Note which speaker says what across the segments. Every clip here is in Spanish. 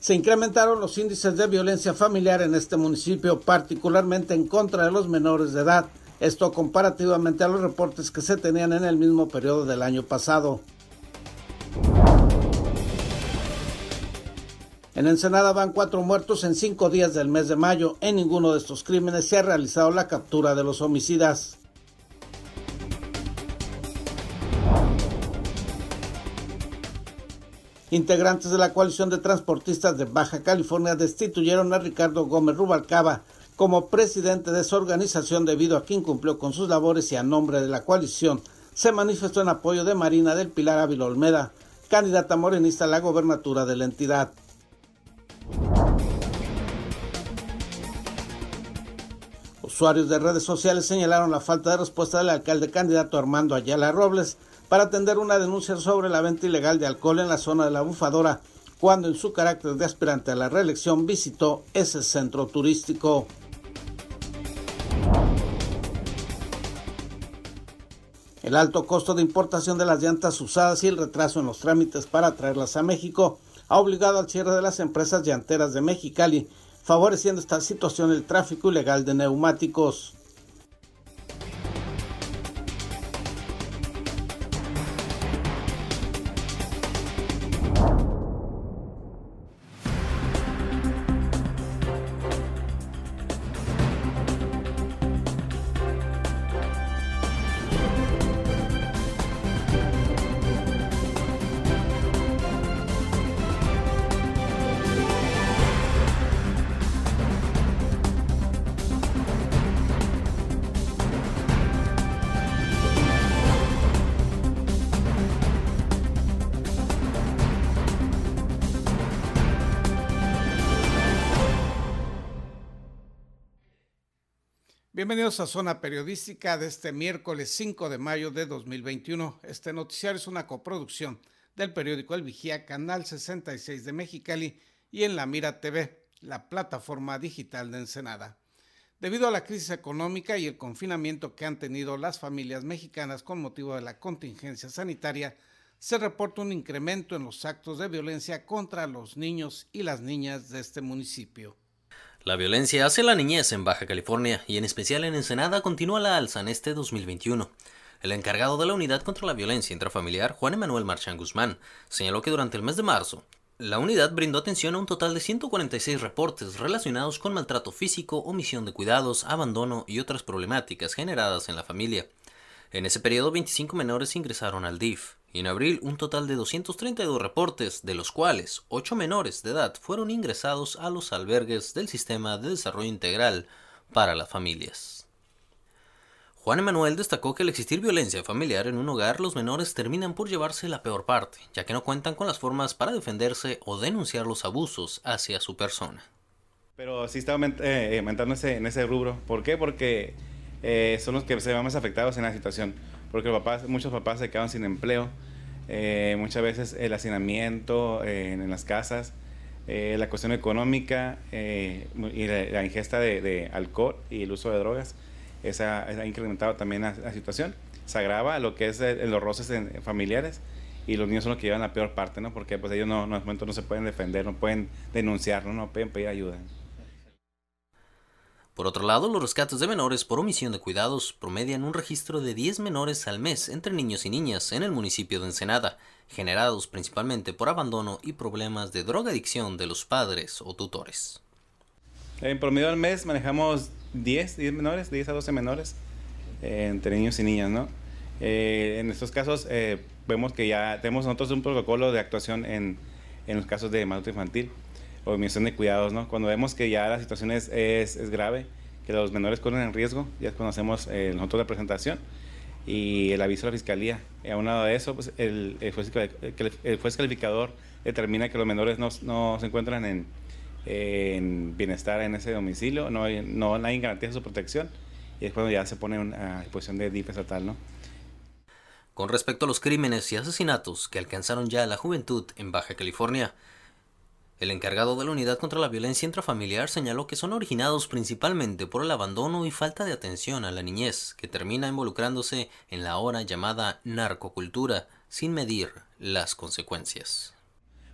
Speaker 1: Se incrementaron los índices de violencia familiar en este municipio, particularmente en contra de los menores de edad, esto comparativamente a los reportes que se tenían en el mismo periodo del año pasado. En Ensenada van cuatro muertos en cinco días del mes de mayo. En ninguno de estos crímenes se ha realizado la captura de los homicidas. Integrantes de la coalición de transportistas de Baja California destituyeron a Ricardo Gómez Rubalcaba como presidente de su organización debido a que incumplió con sus labores y a nombre de la coalición se manifestó en apoyo de Marina del Pilar Ávila Olmeda, candidata morenista a la gobernatura de la entidad. Usuarios de redes sociales señalaron la falta de respuesta del alcalde candidato Armando Ayala Robles para atender una denuncia sobre la venta ilegal de alcohol en la zona de la bufadora, cuando en su carácter de aspirante a la reelección visitó ese centro turístico. El alto costo de importación de las llantas usadas y el retraso en los trámites para traerlas a México ha obligado al cierre de las empresas llanteras de Mexicali, favoreciendo esta situación el tráfico ilegal de neumáticos. Bienvenidos a Zona Periodística de este miércoles 5 de mayo de 2021. Este noticiario es una coproducción del periódico El Vigía, Canal 66 de Mexicali y en La Mira TV, la plataforma digital de Ensenada. Debido a la crisis económica y el confinamiento que han tenido las familias mexicanas con motivo de la contingencia sanitaria, se reporta un incremento en los actos de violencia contra los niños y las niñas de este municipio.
Speaker 2: La violencia hacia la niñez en Baja California y en especial en Ensenada continúa la alza en este 2021. El encargado de la Unidad contra la Violencia Intrafamiliar, Juan Emanuel Marchán Guzmán, señaló que durante el mes de marzo, la unidad brindó atención a un total de 146 reportes relacionados con maltrato físico, omisión de cuidados, abandono y otras problemáticas generadas en la familia. En ese periodo, 25 menores ingresaron al DIF en abril un total de 232 reportes, de los cuales 8 menores de edad fueron ingresados a los albergues del Sistema de Desarrollo Integral para las Familias. Juan Emanuel destacó que al existir violencia familiar en un hogar, los menores terminan por llevarse la peor parte, ya que no cuentan con las formas para defenderse o denunciar los abusos hacia su persona.
Speaker 3: Pero sí está eh, aumentando en ese rubro. ¿Por qué? Porque eh, son los que se ven más afectados en la situación porque papás, muchos papás se quedan sin empleo, eh, muchas veces el hacinamiento eh, en, las casas, eh, la cuestión económica y la, ingesta de, alcohol y el uso de drogas, esa, ha incrementado también la, situación. Se agrava lo que es los roces familiares y los niños son los que llevan la peor parte, ¿no? Porque pues ellos no, no, no se pueden defender, no pueden denunciar, no, no pueden pedir ayuda.
Speaker 2: Por otro lado, los rescates de menores por omisión de cuidados promedian un registro de 10 menores al mes entre niños y niñas en el municipio de Ensenada, generados principalmente por abandono y problemas de drogadicción de los padres o tutores.
Speaker 3: En promedio al mes manejamos 10, 10 menores, 10 a 12 menores eh, entre niños y niñas, ¿no? Eh, en estos casos eh, vemos que ya tenemos nosotros un protocolo de actuación en, en los casos de maltrato infantil o omisión de cuidados, ¿no? Cuando vemos que ya la situación es, es, grave, que los menores corren en riesgo, ya conocemos eh, nosotros la presentación y el aviso de la fiscalía. Y aunado de eso, pues el, el, juez, el, juez, calificador determina que los menores no, no se encuentran en, en, bienestar en ese domicilio, no, hay, no garantía de su protección y es cuando ya se pone a disposición de DIF estatal, ¿no?
Speaker 2: Con respecto a los crímenes y asesinatos que alcanzaron ya la juventud en Baja California, el encargado de la Unidad contra la Violencia Intrafamiliar señaló que son originados principalmente por el abandono y falta de atención a la niñez, que termina involucrándose en la ahora llamada narcocultura, sin medir las consecuencias.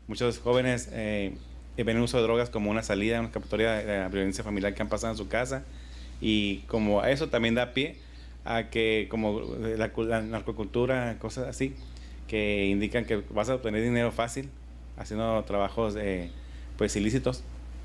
Speaker 3: Muchos jóvenes eh, ven el uso de drogas como una salida, una escapatoria de la violencia familiar que han pasado en su casa. Y como eso también da pie a que como la, la narcocultura, cosas así, que indican que vas a obtener dinero fácil haciendo trabajos eh, pues ilícitos,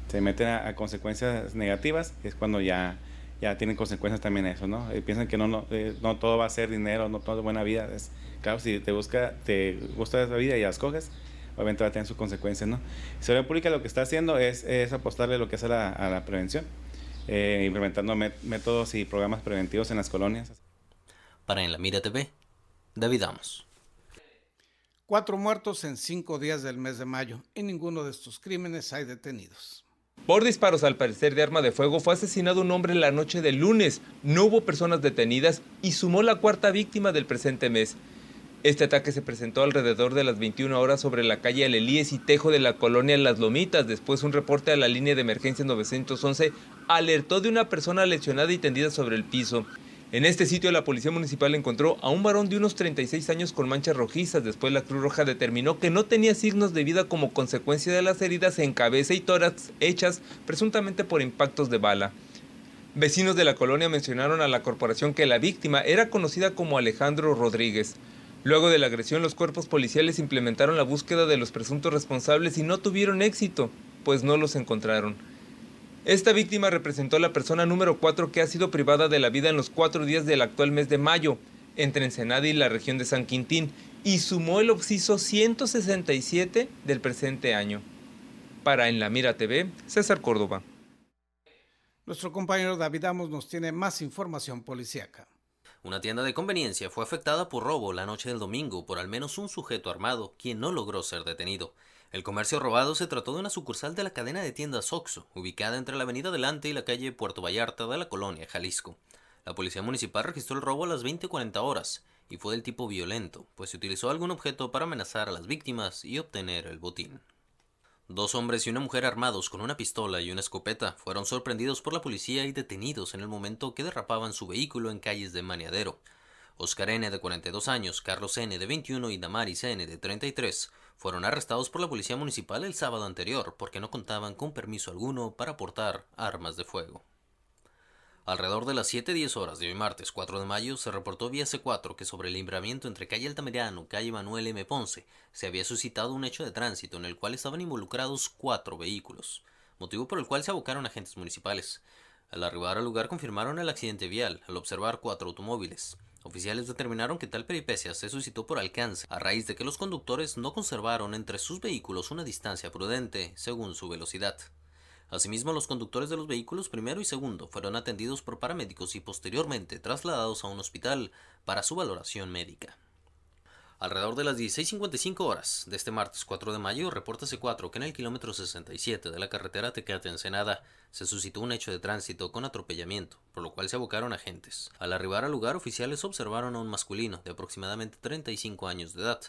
Speaker 3: se meten a, consecuencias negativas, es cuando ya, ya tienen consecuencias también eso, ¿no? Eh, piensan que no, no, eh, no todo va a ser dinero, no todo es buena vida. Es, claro, si te busca, te gusta esa vida y la escoges, obviamente va a tener sus consecuencias, ¿no? Seguridad Pública lo que está haciendo es, es apostarle lo que es a la, a la prevención, implementando métodos y programas preventivos en las colonias.
Speaker 2: Para En la Mira TV, David Amos.
Speaker 1: Cuatro muertos en cinco días del mes de mayo. En ninguno de estos crímenes hay detenidos.
Speaker 4: Por disparos al parecer de arma de fuego fue asesinado un hombre la noche del lunes. No hubo personas detenidas y sumó la cuarta víctima del presente mes. Este ataque se presentó alrededor de las 21 horas sobre la calle Alelíes y Tejo de la colonia Las Lomitas. Después un reporte a la línea de emergencia 911 alertó de una persona lesionada y tendida sobre el piso. En este sitio la policía municipal encontró a un varón de unos 36 años con manchas rojizas. Después la Cruz Roja determinó que no tenía signos de vida como consecuencia de las heridas en cabeza y tórax hechas presuntamente por impactos de bala. Vecinos de la colonia mencionaron a la corporación que la víctima era conocida como Alejandro Rodríguez. Luego de la agresión, los cuerpos policiales implementaron la búsqueda de los presuntos responsables y no tuvieron éxito, pues no los encontraron. Esta víctima representó a la persona número 4 que ha sido privada de la vida en los cuatro días del actual mes de mayo, entre Ensenada y la región de San Quintín, y sumó el obsiso 167 del presente año. Para En la Mira TV, César Córdoba.
Speaker 1: Nuestro compañero David Amos nos tiene más información policíaca.
Speaker 2: Una tienda de conveniencia fue afectada por robo la noche del domingo por al menos un sujeto armado, quien no logró ser detenido. El comercio robado se trató de una sucursal de la cadena de tiendas Oxxo, ubicada entre la avenida Delante y la calle Puerto Vallarta de la colonia Jalisco. La policía municipal registró el robo a las 20:40 horas y fue del tipo violento, pues se utilizó algún objeto para amenazar a las víctimas y obtener el botín. Dos hombres y una mujer armados con una pistola y una escopeta fueron sorprendidos por la policía y detenidos en el momento que derrapaban su vehículo en calles de Maniadero. Oscar N. de 42 años, Carlos N. de 21 y Damaris N. de 33 fueron arrestados por la policía municipal el sábado anterior porque no contaban con permiso alguno para portar armas de fuego. Alrededor de las 7.10 horas de hoy martes 4 de mayo se reportó vía C4 que sobre el libramiento entre calle Altamirano y calle Manuel M. Ponce se había suscitado un hecho de tránsito en el cual estaban involucrados cuatro vehículos, motivo por el cual se abocaron agentes municipales. Al arribar al lugar confirmaron el accidente vial al observar cuatro automóviles. Oficiales determinaron que tal peripecia se suscitó por alcance, a raíz de que los conductores no conservaron entre sus vehículos una distancia prudente según su velocidad. Asimismo, los conductores de los vehículos primero y segundo fueron atendidos por paramédicos y posteriormente trasladados a un hospital para su valoración médica. Alrededor de las 16.55 horas de este martes 4 de mayo, reporta C4 que en el kilómetro 67 de la carretera Tecate-Ensenada se suscitó un hecho de tránsito con atropellamiento, por lo cual se abocaron agentes. Al arribar al lugar, oficiales observaron a un masculino de aproximadamente 35 años de edad,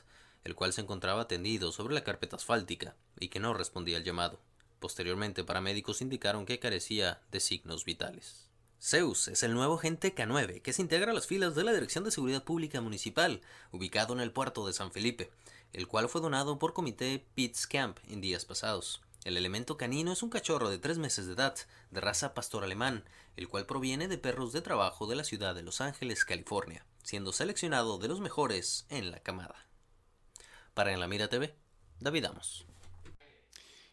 Speaker 2: el cual se encontraba tendido sobre la carpeta asfáltica y que no respondía al llamado. Posteriormente, paramédicos indicaron que carecía de signos vitales. Zeus es el nuevo agente K9 que se integra a las filas de la Dirección de Seguridad Pública Municipal, ubicado en el puerto de San Felipe, el cual fue donado por Comité Pitts Camp en días pasados. El elemento canino es un cachorro de tres meses de edad, de raza pastor alemán, el cual proviene de perros de trabajo de la ciudad de Los Ángeles, California, siendo seleccionado de los mejores en la camada. Para En la Mira TV, David Amos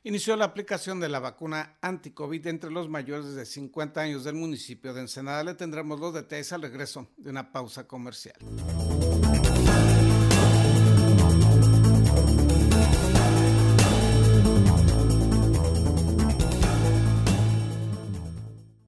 Speaker 1: inició la aplicación de la vacuna anti-COVID entre los mayores de 50 años del municipio de Ensenada. Le tendremos los detalles al regreso de una pausa comercial.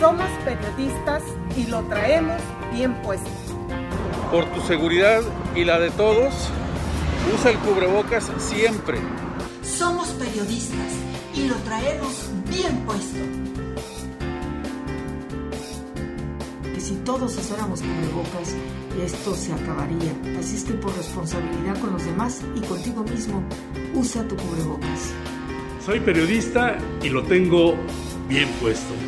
Speaker 5: Somos periodistas y lo traemos bien puesto.
Speaker 6: Por tu seguridad y la de todos, usa el cubrebocas siempre.
Speaker 7: Somos periodistas y lo traemos bien puesto.
Speaker 8: Que si todos usáramos cubrebocas, esto se acabaría. Así es que por responsabilidad con los demás y contigo mismo, usa tu cubrebocas.
Speaker 9: Soy periodista y lo tengo bien puesto.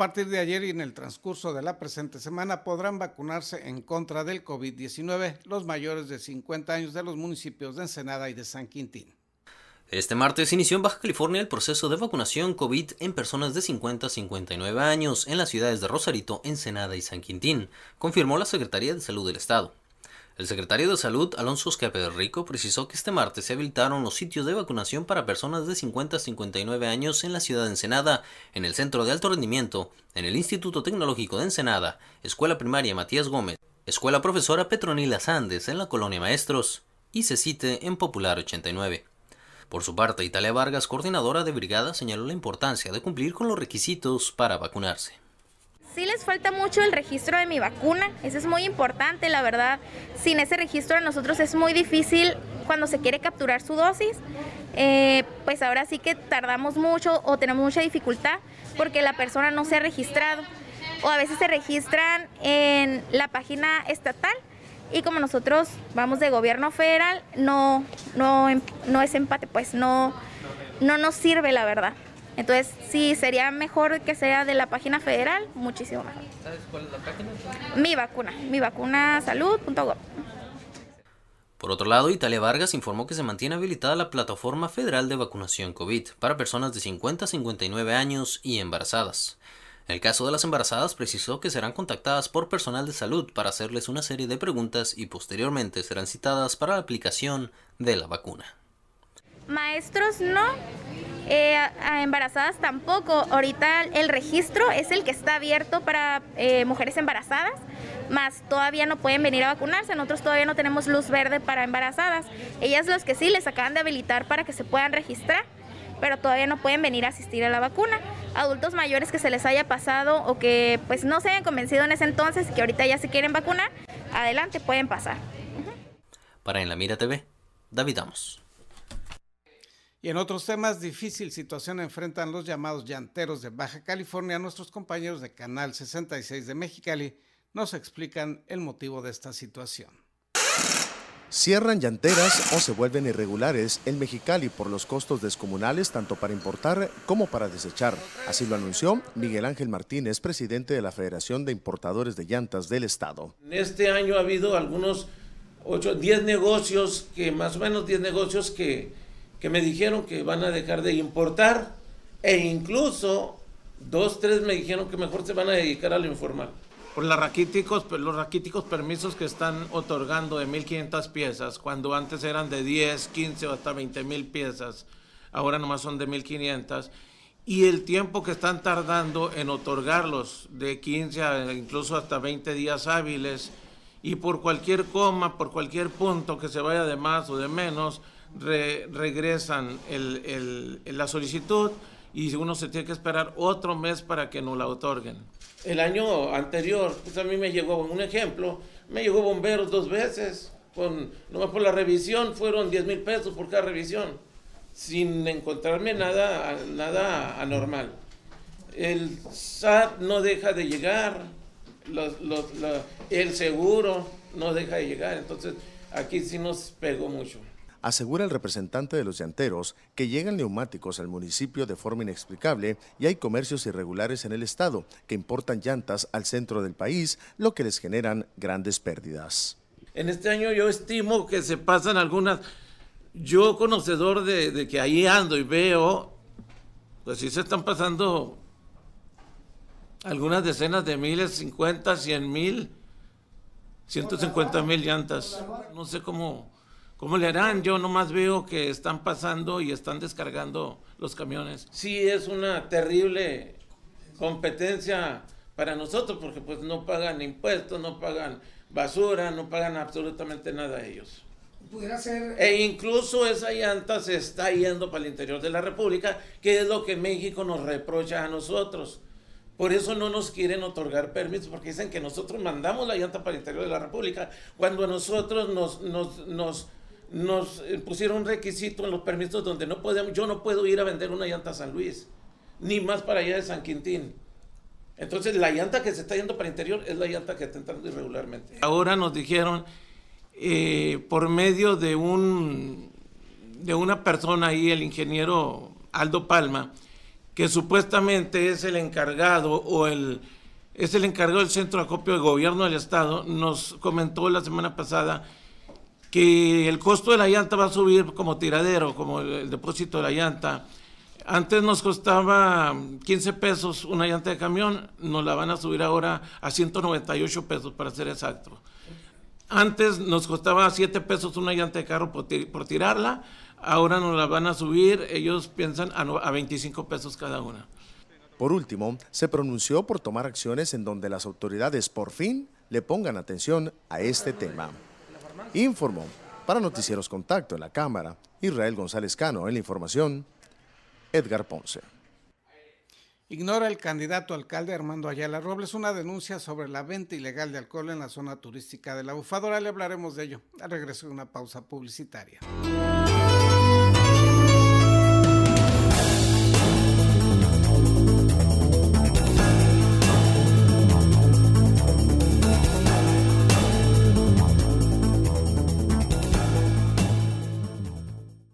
Speaker 1: Partir de ayer y en el transcurso de la presente semana podrán vacunarse en contra del COVID-19 los mayores de 50 años de los municipios de Ensenada y de San Quintín.
Speaker 2: Este martes inició en Baja California el proceso de vacunación COVID en personas de 50 a 59 años en las ciudades de Rosarito, Ensenada y San Quintín, confirmó la Secretaría de Salud del Estado. El secretario de Salud, Alonso Escape Rico, precisó que este martes se habilitaron los sitios de vacunación para personas de 50 a 59 años en la ciudad de Ensenada, en el Centro de Alto Rendimiento, en el Instituto Tecnológico de Ensenada, Escuela Primaria Matías Gómez, Escuela Profesora Petronila Sandes en la Colonia Maestros y Cecite en Popular 89. Por su parte, Italia Vargas, coordinadora de brigada, señaló la importancia de cumplir con los requisitos para vacunarse.
Speaker 10: Sí les falta mucho el registro de mi vacuna, eso es muy importante, la verdad. Sin ese registro a nosotros es muy difícil cuando se quiere capturar su dosis, eh, pues ahora sí que tardamos mucho o tenemos mucha dificultad porque la persona no se ha registrado o a veces se registran en la página estatal y como nosotros vamos de gobierno federal, no, no, no es empate, pues no, no nos sirve la verdad. Entonces, sí, sería mejor que sea de la página federal, muchísimo mejor.
Speaker 2: ¿Sabes cuál es la página?
Speaker 10: Mi vacuna, mi vacuna salud.gov.
Speaker 2: Por otro lado, Italia Vargas informó que se mantiene habilitada la plataforma federal de vacunación COVID para personas de 50 a 59 años y embarazadas. En el caso de las embarazadas, precisó que serán contactadas por personal de salud para hacerles una serie de preguntas y posteriormente serán citadas para la aplicación de la vacuna.
Speaker 10: Maestros no, eh, a embarazadas tampoco. Ahorita el registro es el que está abierto para eh, mujeres embarazadas, más todavía no pueden venir a vacunarse. Nosotros todavía no tenemos luz verde para embarazadas. Ellas los que sí les acaban de habilitar para que se puedan registrar, pero todavía no pueden venir a asistir a la vacuna. Adultos mayores que se les haya pasado o que pues no se hayan convencido en ese entonces y que ahorita ya se quieren vacunar, adelante pueden pasar.
Speaker 2: Para En la Mira TV, David Amos.
Speaker 1: Y en otros temas, difícil situación enfrentan los llamados llanteros de Baja California. Nuestros compañeros de Canal 66 de Mexicali nos explican el motivo de esta situación.
Speaker 11: Cierran llanteras o se vuelven irregulares en Mexicali por los costos descomunales tanto para importar como para desechar. Así lo anunció Miguel Ángel Martínez, presidente de la Federación de Importadores de Llantas del Estado.
Speaker 12: En este año ha habido algunos 8, 10 negocios, que más o menos 10 negocios que que me dijeron que van a dejar de importar e incluso dos, tres me dijeron que mejor se van a dedicar a lo informal. Por las raquíticos, los raquíticos permisos que están otorgando de 1.500 piezas, cuando antes eran de 10, 15 o hasta 20.000 piezas, ahora nomás son de 1.500, y el tiempo que están tardando en otorgarlos de 15 a incluso hasta 20 días hábiles, y por cualquier coma, por cualquier punto que se vaya de más o de menos, regresan la solicitud y uno se tiene que esperar otro mes para que nos la otorguen. El año anterior, pues a mí me llegó un ejemplo, me llegó bomberos dos veces, con, nomás por la revisión fueron 10 mil pesos por cada revisión, sin encontrarme nada, nada anormal. El SAT no deja de llegar, el seguro no deja de llegar, entonces aquí sí nos pegó mucho
Speaker 11: asegura el representante de los llanteros que llegan neumáticos al municipio de forma inexplicable y hay comercios irregulares en el estado que importan llantas al centro del país, lo que les generan grandes pérdidas.
Speaker 12: En este año yo estimo que se pasan algunas, yo conocedor de, que ahí ando y veo, pues sí se están pasando algunas decenas de miles, 50, 100 mil, 150 mil llantas. No sé cómo ¿Cómo le harán? Yo nomás veo que están pasando y están descargando los camiones. Sí, es una terrible competencia para nosotros porque pues no pagan impuestos, no pagan basura, no pagan absolutamente nada ellos.
Speaker 13: Pudiera ser...
Speaker 12: E incluso esa llanta se está yendo para el interior de la República, que es lo que México nos reprocha a nosotros. Por eso no nos quieren otorgar permisos, porque dicen que nosotros mandamos la llanta para el interior de la República, cuando a nosotros nos, nos, nos nos eh, pusieron un requisito en los permisos donde no podemos, yo no puedo ir a vender una llanta a San Luis, ni más para allá de San Quintín. Entonces la llanta que se está yendo para interior es la llanta que está entrando irregularmente. Ahora nos dijeron, eh, por medio de, un, de una persona ahí, el ingeniero Aldo Palma, que supuestamente es el encargado o el, es el encargado del centro de acopio de gobierno del estado, nos comentó la semana pasada que el costo de la llanta va a subir como tiradero, como el, depósito de la llanta. Antes nos costaba 15 pesos una llanta de camión, nos la van a subir ahora a 198 pesos para ser exacto. Antes nos costaba 7 pesos una llanta de carro por, tirarla, ahora nos la van a subir, ellos piensan a, a 25 pesos cada una.
Speaker 11: Por último, se pronunció por tomar acciones en donde las autoridades por fin le pongan atención a este tema. Informó para Noticieros Contacto en la Cámara Israel González Cano en la información Edgar Ponce.
Speaker 1: Ignora el candidato alcalde Armando Ayala Robles una denuncia sobre la venta ilegal de alcohol en la zona turística de la Bufadora. Le hablaremos de ello al regreso de una pausa publicitaria.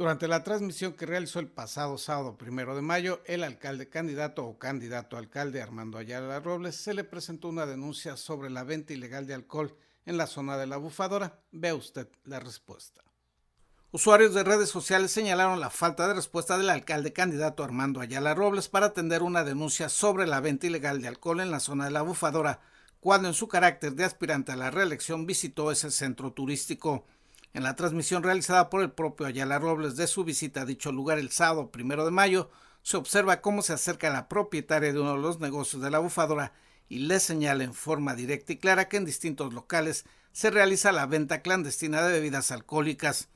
Speaker 1: Durante la transmisión que realizó el pasado sábado primero de mayo, el alcalde candidato o candidato alcalde Armando Ayala Robles se le presentó una denuncia sobre la venta ilegal de alcohol en la zona de la bufadora. Vea usted la respuesta. Usuarios de redes sociales señalaron la falta de respuesta del alcalde candidato Armando Ayala Robles para atender una denuncia sobre la venta ilegal de alcohol en la zona de la bufadora, cuando en su carácter de aspirante a la reelección visitó ese centro turístico. En la transmisión realizada por el propio Ayala Robles de su visita a dicho lugar el sábado primero de mayo, se observa cómo se acerca la propietaria de uno de los negocios de la bufadora y le señala en forma directa y clara que en distintos locales se realiza la venta clandestina de bebidas alcohólicas.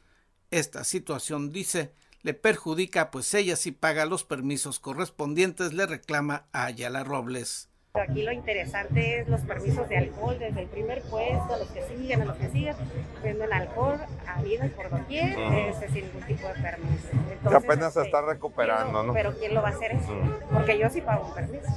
Speaker 1: Esta situación, dice, le perjudica pues ella sí paga los permisos correspondientes, le reclama a Ayala Robles.
Speaker 13: Aquí lo interesante es los permisos de alcohol, desde el primer puesto, a los que siguen, a los que siguen, venden alcohol, habido y por doquier, este, sin ningún tipo de permiso. Entonces,
Speaker 14: que apenas se
Speaker 13: este,
Speaker 14: está recuperando,
Speaker 13: ¿quién lo-
Speaker 14: ¿no?
Speaker 13: Pero ¿quién lo va a hacer eso? Porque yo sí pago un permiso.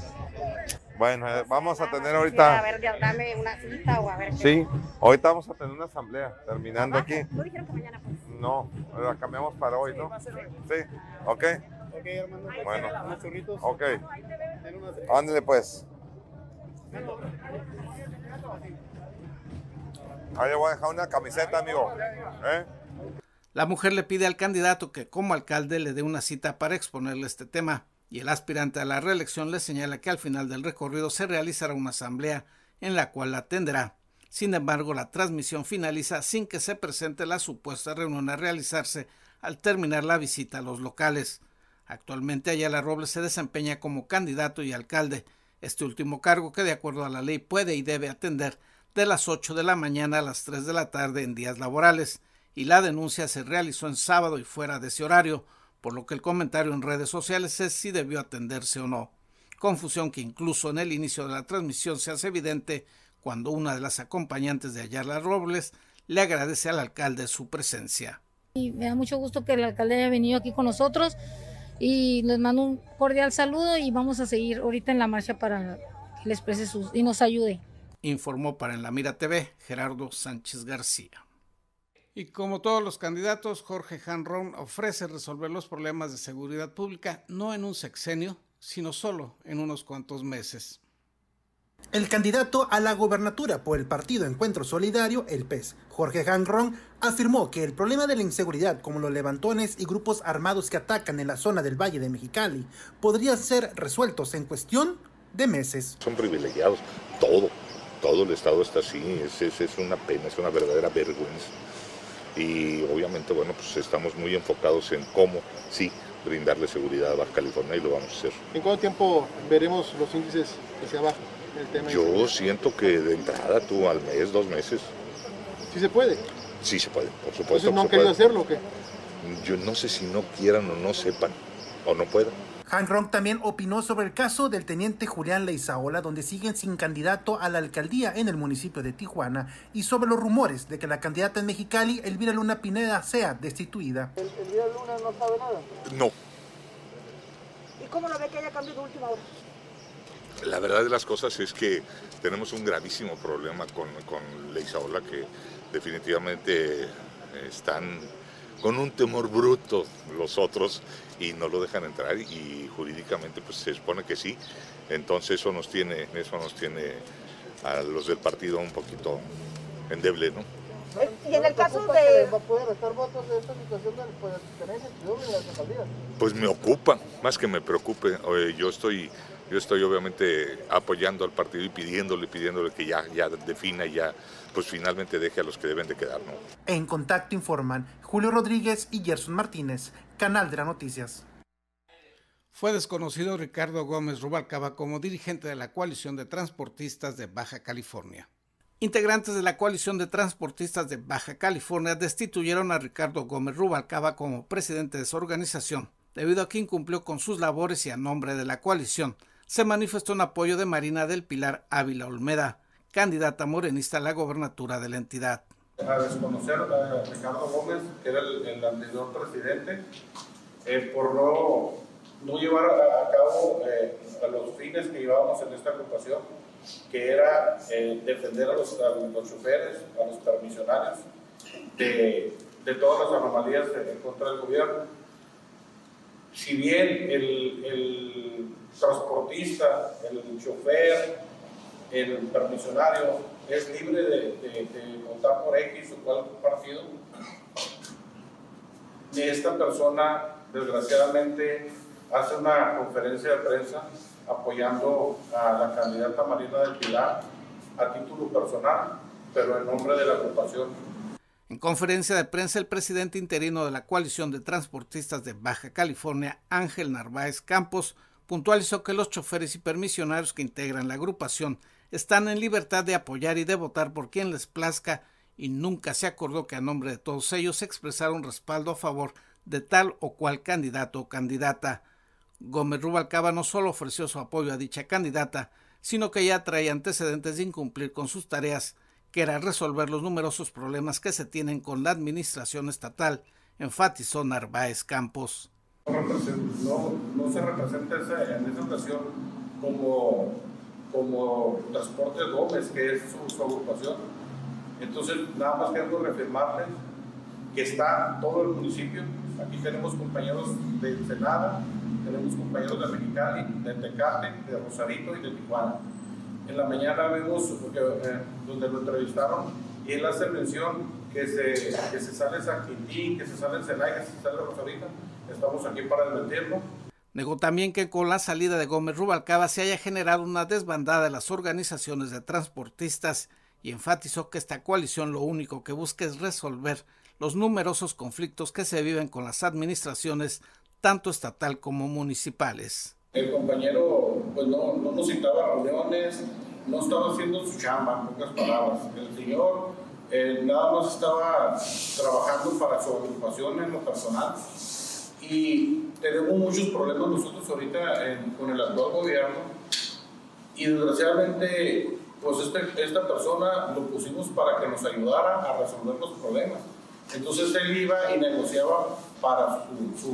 Speaker 14: Bueno, eh, vamos a tener
Speaker 13: A
Speaker 14: ahorita.
Speaker 13: ver, ya dame una cita o a ver qué.
Speaker 14: Sí, ahorita vamos a tener una asamblea terminando aquí.
Speaker 13: ¿No dijeron que mañana pues?
Speaker 14: No, la cambiamos para hoy, ¿no? Sí, ok.
Speaker 15: Ok, Armando.
Speaker 14: Bueno.
Speaker 15: Unos churritos.
Speaker 14: Ok. Ándale pues. Ahí voy a dejar una camiseta, amigo. ¿Eh?
Speaker 1: La mujer le pide al candidato que como alcalde le dé una cita para exponerle este tema y el aspirante a la reelección le señala que al final del recorrido se realizará una asamblea en la cual la atenderá. Sin embargo, la transmisión finaliza sin que se presente la supuesta reunión a realizarse al terminar la visita a los locales. Actualmente Ayala Robles se desempeña como candidato y alcalde, este último cargo que de acuerdo a la ley puede y debe atender de las 8 de la mañana a las 3 de la tarde en días laborales, y la denuncia se realizó en sábado y fuera de ese horario, por lo que el comentario en redes sociales es si debió atenderse o no. Confusión que incluso en el inicio de la transmisión se hace evidente cuando una de las acompañantes de Ayala Robles le agradece al alcalde su presencia.
Speaker 16: Y me da mucho gusto que el alcalde haya venido aquí con nosotros y les mando un cordial saludo y vamos a seguir ahorita en la marcha para que les exprese sus y nos ayude.
Speaker 1: informó para En la Mira TV Gerardo Sánchez García. Y como todos los candidatos, Jorge Hanron ofrece resolver los problemas de seguridad pública no en un sexenio, sino solo en unos cuantos meses.
Speaker 17: El candidato a la gobernatura por el partido Encuentro Solidario, el PES, Jorge Hanron, afirmó que el problema de la inseguridad, como los levantones y grupos armados que atacan en la zona del Valle de Mexicali, podrían ser resueltos en cuestión de meses.
Speaker 18: Son privilegiados, todo, todo el Estado está así, es, es, es una pena, es una verdadera vergüenza. Y obviamente, bueno, pues estamos muy enfocados en cómo, sí, brindarle seguridad a Baja California y lo vamos a hacer.
Speaker 15: ¿En cuánto tiempo veremos los índices hacia abajo?
Speaker 18: Yo siento que de entrada tú al mes, dos meses,
Speaker 15: ¿Sí se puede?
Speaker 18: sí se puede, por supuesto.
Speaker 15: Entonces no han querido hacerlo o qué?
Speaker 18: Yo no sé si no quieran o no sepan, o no puedan.
Speaker 17: Hanron también opinó sobre el caso del teniente Julián Leizaola, donde siguen sin candidato a la alcaldía en el municipio de Tijuana, y sobre los rumores de que la candidata en Mexicali, Elvira Luna Pineda, sea destituida.
Speaker 15: ¿El, el día Luna no sabe nada?
Speaker 18: No,
Speaker 15: ¿Y cómo lo ve que haya cambiado de última hora?
Speaker 18: La verdad de las cosas es que tenemos un gravísimo problema con, con Leizaola que definitivamente están con un temor bruto los otros y no lo dejan entrar y jurídicamente pues se supone que sí. Entonces eso nos tiene, eso nos tiene a los del partido un poquito endeble, ¿no?
Speaker 15: Y en el caso de... ¿Va a poder restar votos de esta situación de pues, en las alcaldías?
Speaker 18: Pues me ocupa, más que me preocupe. Eh, Yo estoy, yo estoy obviamente apoyando al partido y pidiéndole, pidiéndole que ya, ya defina y ya, pues finalmente deje a los que deben de quedar, ¿no?
Speaker 17: En contacto informan Julio Rodríguez y Gerson Martínez, Canal de las Noticias.
Speaker 1: fue desconocido Ricardo Gómez Rubalcaba como dirigente de la coalición de transportistas de Baja California. Integrantes de la coalición de transportistas de Baja California destituyeron a Ricardo Gómez Rubalcaba como presidente de su organización, debido a que incumplió con sus labores y a nombre de la coalición. Se manifestó en apoyo de Marina del Pilar Ávila Olmeda, candidata morenista a la gobernatura de la entidad.
Speaker 19: A desconocer a Ricardo Gómez, que era el, anterior presidente, eh, por no no llevar a, cabo eh, a los fines que llevábamos en esta agrupación, que era eh, defender a los, a los, choferes, a los permisionarios, de, de todas las anomalías en contra del gobierno. Si bien el, el transportista, el chofer, el permisionario es libre de, de, de votar por X o cual partido, esta persona desgraciadamente hace una conferencia de prensa apoyando a la candidata Marina del Pilar a título personal, pero en nombre de la agrupación.
Speaker 1: En conferencia de prensa, el presidente interino de la coalición de transportistas de Baja California, Ángel Narváez Campos, puntualizó que los choferes y permisionarios que integran la agrupación están en libertad de apoyar y de votar por quien les plazca y nunca se acordó que a nombre de todos ellos expresaron respaldo a favor de tal o cual candidato o candidata. Gómez Rubalcaba no solo ofreció su apoyo a dicha candidata, sino que ya traía antecedentes de incumplir con sus tareas, que era resolver los numerosos problemas que se tienen con la administración estatal, enfatizó Narváez Campos.
Speaker 19: No, se representa en esa ocasión como, como Transportes Gómez, que es su, agrupación. Entonces, nada más quiero reafirmarles que está todo el municipio. Aquí tenemos compañeros de Ensenada, tenemos compañeros de Mexicali, de Tecate, de Rosarito y de Tijuana. En la mañana vemos eh, donde lo entrevistaron y él hace mención que se, que se sale San Quintín, que se sale Celaya, que se sale Rosarito. Estamos aquí para desmentirlo.
Speaker 1: Negó también que con la salida de Gómez Rubalcaba se haya generado una desbandada de las organizaciones de transportistas y enfatizó que esta coalición lo único que busca es resolver los numerosos conflictos que se viven con las administraciones tanto estatal como municipales.
Speaker 19: El compañero pues no, no nos citaba reuniones, no estaba haciendo su chamba, en pocas palabras. El señor eh, nada más estaba trabajando para su agrupación en lo personal y tenemos muchos problemas nosotros ahorita con el actual gobierno y desgraciadamente pues este, esta persona lo pusimos para que nos ayudara a resolver los problemas. Entonces él iba y negociaba para su,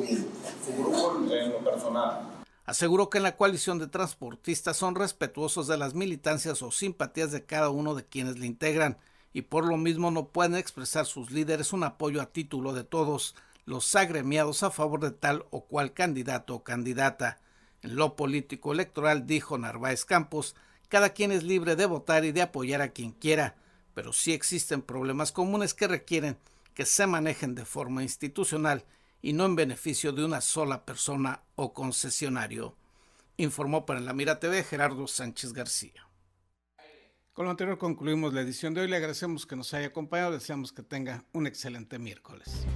Speaker 19: grupo en lo personal.
Speaker 1: Aseguró que en la coalición de transportistas son respetuosos de las militancias o simpatías de cada uno de quienes le integran y por lo mismo no pueden expresar sus líderes un apoyo a título de todos los agremiados a favor de tal o cual candidato o candidata. En lo político electoral, dijo Narváez Campos, cada quien es libre de votar y de apoyar a quien quiera, pero sí existen problemas comunes que requieren que se manejen de forma institucional y no en beneficio de una sola persona o concesionario, informó para la Mira TV Gerardo Sánchez García. Con lo anterior concluimos la edición de hoy. Le agradecemos que nos haya acompañado. Deseamos que tenga un excelente miércoles.